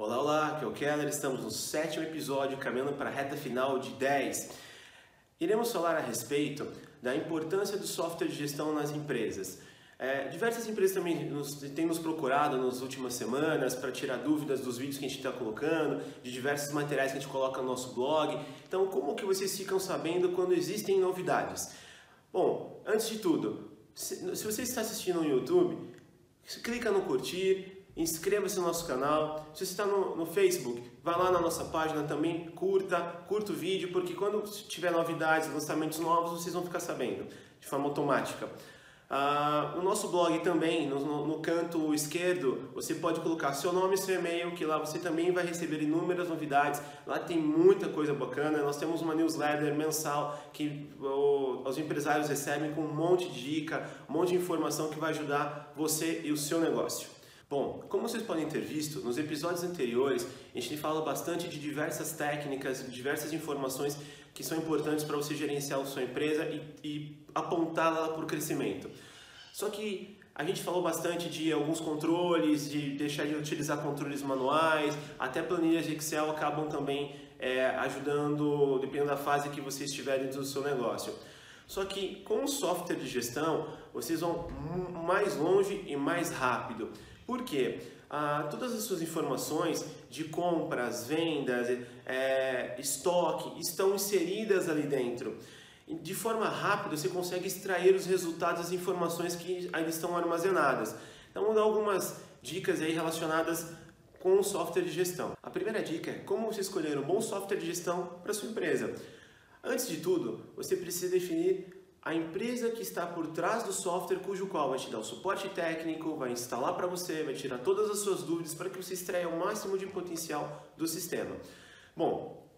Olá, olá, aqui é o Keller, estamos no sétimo episódio, caminhando para a reta final de 10. Iremos falar a respeito da importância do software de gestão nas empresas. É, diversas empresas também nos, têm nos procurado nas últimas semanas para tirar dúvidas dos vídeos que a gente está colocando, de diversos materiais que a gente coloca no nosso blog. Então, como que vocês ficam sabendo quando existem novidades? Bom, antes de tudo, se, se você está assistindo no YouTube, clica no curtir, inscreva-se no nosso canal. Se você está no, no, Facebook, vá lá na nossa página também, curta, curta o vídeo, porque quando tiver novidades, lançamentos novos, vocês vão ficar sabendo de forma automática. Ah, o nosso blog também, no, no, canto esquerdo, você pode colocar seu nome e seu e-mail, que lá você também vai receber inúmeras novidades. Lá tem muita coisa bacana. Nós temos uma newsletter mensal que o, os empresários recebem com um monte de dica, um monte de informação que vai ajudar você e o seu negócio. Bom, como vocês podem ter visto, nos episódios anteriores a gente fala bastante de diversas técnicas, diversas informações que são importantes para você gerenciar a sua empresa e, e apontá-la para o crescimento. Só que a gente falou bastante de alguns controles, de deixar de utilizar controles manuais, até planilhas de Excel acabam também é, ajudando, dependendo da fase que você estiver dentro do seu negócio. Só que com o software de gestão, vocês vão mais longe e mais rápido. Por quê? Ah, todas as suas informações de compras, vendas, é, estoque estão inseridas ali dentro. De forma rápida você consegue extrair os resultados das informações que ainda estão armazenadas. Então vou dar algumas dicas aí relacionadas com o software de gestão. A primeira dica é como você escolher um bom software de gestão para sua empresa. Antes de tudo, você precisa definir a empresa que está por trás do software cujo qual vai te dar o suporte técnico, vai instalar para você, vai tirar todas as suas dúvidas para que você extraia o máximo de potencial do sistema. Bom,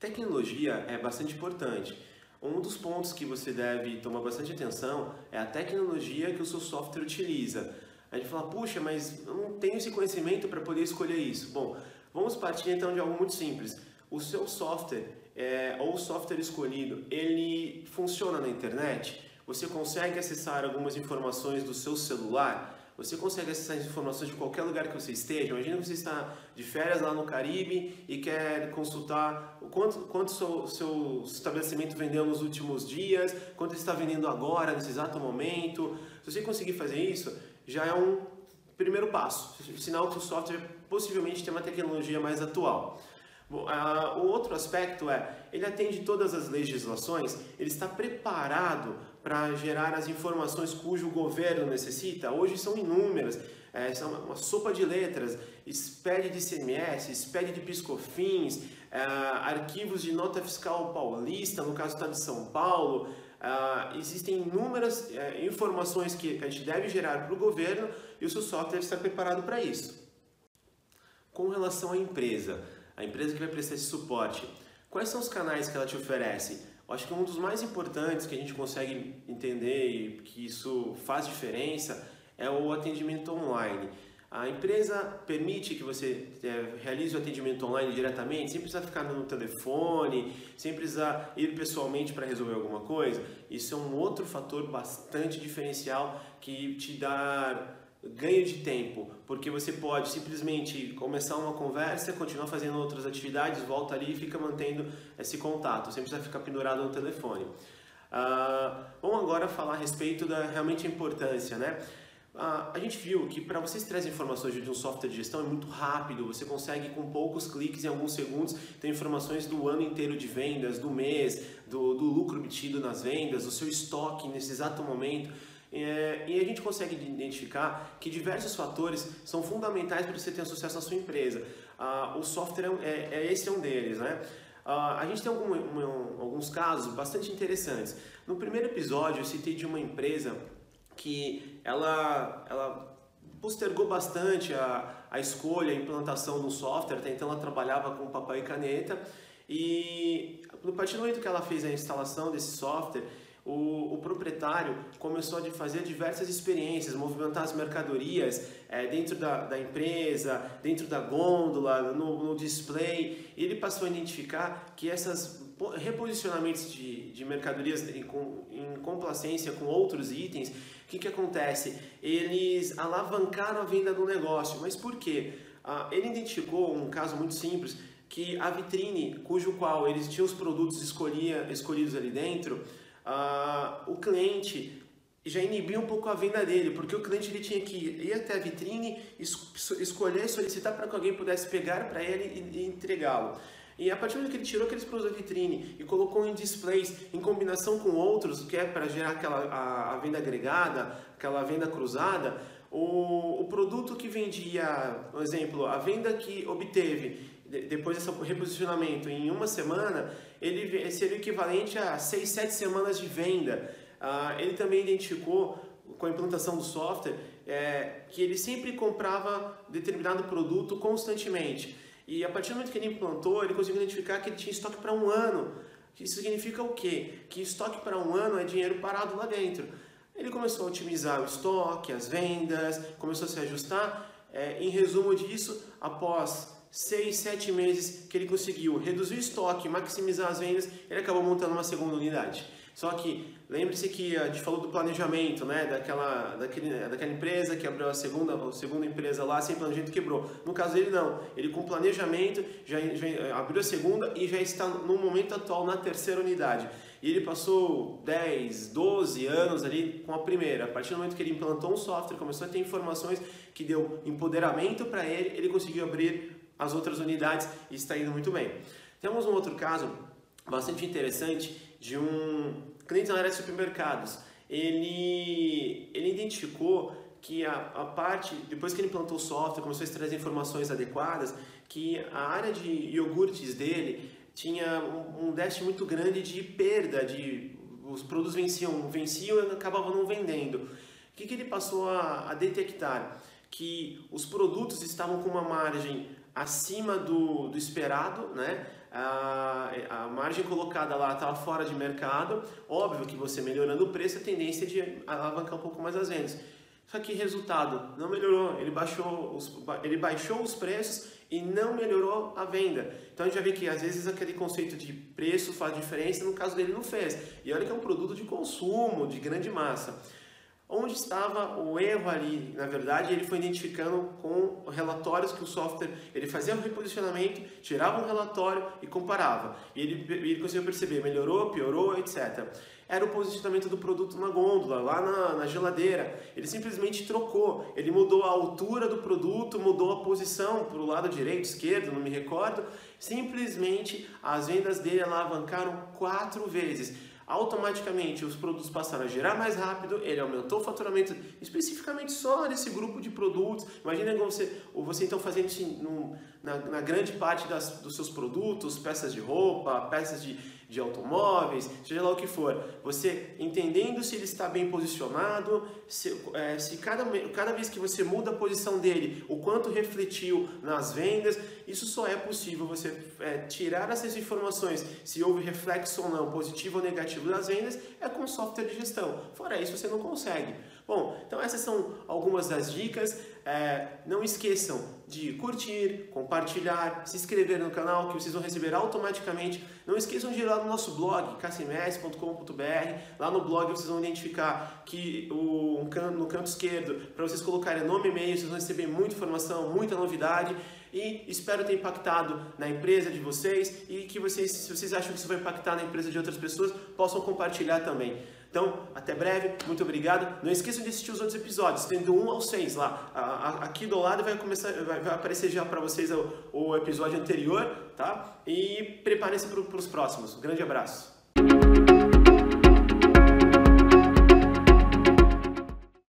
tecnologia é bastante importante. Um dos pontos que você deve tomar bastante atenção é a tecnologia que o seu software utiliza. A gente fala, puxa, mas eu não tenho esse conhecimento para poder escolher isso. Bom, vamos partir então de algo muito simples. O seu software é, ou o software escolhido, ele funciona na internet? Você consegue acessar algumas informações do seu celular? Você consegue acessar informações de qualquer lugar que você esteja? Imagina que você está de férias lá no Caribe e quer consultar o quanto, quanto seu, seu estabelecimento vendeu nos últimos dias, quanto está vendendo agora, nesse exato momento. Se você conseguir fazer isso, já é um primeiro passo, sinal que o software possivelmente tem uma tecnologia mais atual. O outro aspecto é, ele atende todas as legislações, ele está preparado para gerar as informações cujo governo necessita. Hoje são inúmeras, é, são uma sopa de letras, SPED de ICMS, SPED de PiscoFins, é, arquivos de nota fiscal paulista, no caso Estado de São Paulo. É, existem inúmeras é, informações que a gente deve gerar para o governo e o seu software está preparado para isso. Com relação à empresa, a empresa que vai prestar esse suporte, quais são os canais que ela te oferece? Eu acho que um dos mais importantes que a gente consegue entender e que isso faz diferença é o atendimento online. A empresa permite que você é, realize o atendimento online diretamente, sem precisar ficar no telefone, sem precisar ir pessoalmente para resolver alguma coisa. Isso é um outro fator bastante diferencial que te dá ganho de tempo, porque você pode simplesmente começar uma conversa, continuar fazendo outras atividades, volta ali e fica mantendo esse contato, sem precisar ficar pendurado no telefone. Uh, vamos agora falar a respeito da realmente importância, né? Uh, a gente viu que para você extrair informações de um software de gestão é muito rápido, você consegue com poucos cliques em alguns segundos ter informações do ano inteiro de vendas, do mês, do, do lucro obtido nas vendas, do seu estoque nesse exato momento. É, e a gente consegue identificar que diversos fatores são fundamentais para você ter sucesso na sua empresa. Ah, o software é, é, esse é um deles, né? Ah, a gente tem algum, um, alguns casos bastante interessantes. No primeiro episódio eu citei de uma empresa que ela, ela postergou bastante a, a escolha, a implantação do software, até então ela trabalhava com papel e caneta e no partir do momento que ela fez a instalação desse software, o, o, proprietário começou a fazer diversas experiências, movimentar as mercadorias é, dentro da, da, empresa, dentro da gôndola, no, no, display. E ele passou a identificar que esses reposicionamentos de, de mercadorias em, em, complacência com outros itens, o que, que acontece? Eles alavancaram a venda do negócio. Mas por quê? ah, ele identificou um caso muito simples que a vitrine, cujo qual eles tinham os produtos escolhia, escolhidos ali dentro, ah, o cliente já inibia um pouco a venda dele, porque o cliente ele tinha que ir até a vitrine, es escolher, solicitar para que alguém pudesse pegar para ele e, entregá-lo. E a partir do que ele tirou aqueles produtos da vitrine e colocou em displays em combinação com outros, que é para gerar aquela a, a, venda agregada, aquela venda cruzada, o, o produto que vendia, por exemplo, a venda que obteve depois desse reposicionamento em uma semana, ele seria o equivalente a 6, 7 semanas de venda. Ah, ele também identificou, com a implantação do software, é, que ele sempre comprava determinado produto constantemente. E a partir do momento que ele implantou, ele conseguiu identificar que ele tinha estoque para um ano. Isso significa o quê? Que estoque para um ano é dinheiro parado lá dentro. Ele começou a otimizar o estoque, as vendas, começou a se ajustar. É, em resumo disso, após seis, sete meses que ele conseguiu reduzir o estoque, maximizar as vendas, ele acabou montando uma segunda unidade. Só que lembre-se que a gente falou do planejamento, né? Daquela, daquele, daquela empresa que abriu a segunda, a segunda empresa lá sem planejamento quebrou. No caso dele não, ele com planejamento já, já abriu a segunda e já está no momento atual na terceira unidade. E ele passou 10, 12 anos ali com a primeira. A partir do momento que ele implantou um software, começou a ter informações que deu empoderamento para ele, ele conseguiu abrir as outras unidades e está indo muito bem. Temos um outro caso bastante interessante de um cliente na área de supermercados. Ele, ele identificou que a, a parte, depois que ele implantou o software, começou a extrair informações adequadas, que a área de iogurtes dele tinha um, um déficit muito grande de perda, de os produtos venciam, venciam e acabavam não vendendo. O que, que ele passou a, a detectar? Que os produtos estavam com uma margem acima do, do esperado, né? A, a margem colocada lá estava fora de mercado. Óbvio que você melhorando o preço, a tendência é de alavancar um pouco mais as vendas. Só que resultado, não melhorou. Ele baixou os, ele baixou os preços e não melhorou a venda. Então a gente já vê que às vezes aquele conceito de preço faz diferença, no caso dele não fez. E olha que é um produto de consumo, de grande massa. Onde estava o erro ali? Na verdade, ele foi identificando com relatórios que o software ele fazia um reposicionamento, tirava um relatório e comparava. E ele, ele conseguiu perceber, melhorou, piorou, etc. Era o posicionamento do produto na gôndola, lá na, na geladeira. Ele simplesmente trocou, ele mudou a altura do produto, mudou a posição para o lado direito, esquerdo, não me recordo. Simplesmente as vendas dele alavancaram quatro vezes automaticamente os produtos passaram a gerar mais rápido, ele aumentou o faturamento especificamente só nesse grupo de produtos. Imagina você, ou você então fazendo isso no, na, na, grande parte das, dos seus produtos, peças de roupa, peças de, de automóveis, seja lá o que for. Você entendendo se ele está bem posicionado, se, é, se cada, cada vez que você muda a posição dele, o quanto refletiu nas vendas, isso só é possível você é, tirar essas informações, se houve reflexo ou não, positivo ou negativo das vendas, é com software de gestão. Fora isso, você não consegue. Bom, então essas são algumas das dicas. É, não esqueçam de curtir, compartilhar, se inscrever no canal que vocês vão receber automaticamente. Não esqueçam de ir lá no nosso blog, kcms.com.br. Lá no blog vocês vão identificar que o, no canto esquerdo, para vocês colocarem nome e e-mail, vocês vão receber muita informação, muita novidade e espero ter impactado na empresa de vocês e que vocês, se vocês acham que isso vai impactar na empresa de outras pessoas, possam compartilhar também. Então, até breve, muito obrigado. Não esqueçam de assistir os outros episódios, tendo um ao seis lá. Aqui do lado vai começar, vai, aparecer já para vocês o, o, episódio anterior, tá? E preparem-se para os próximos. Um grande abraço.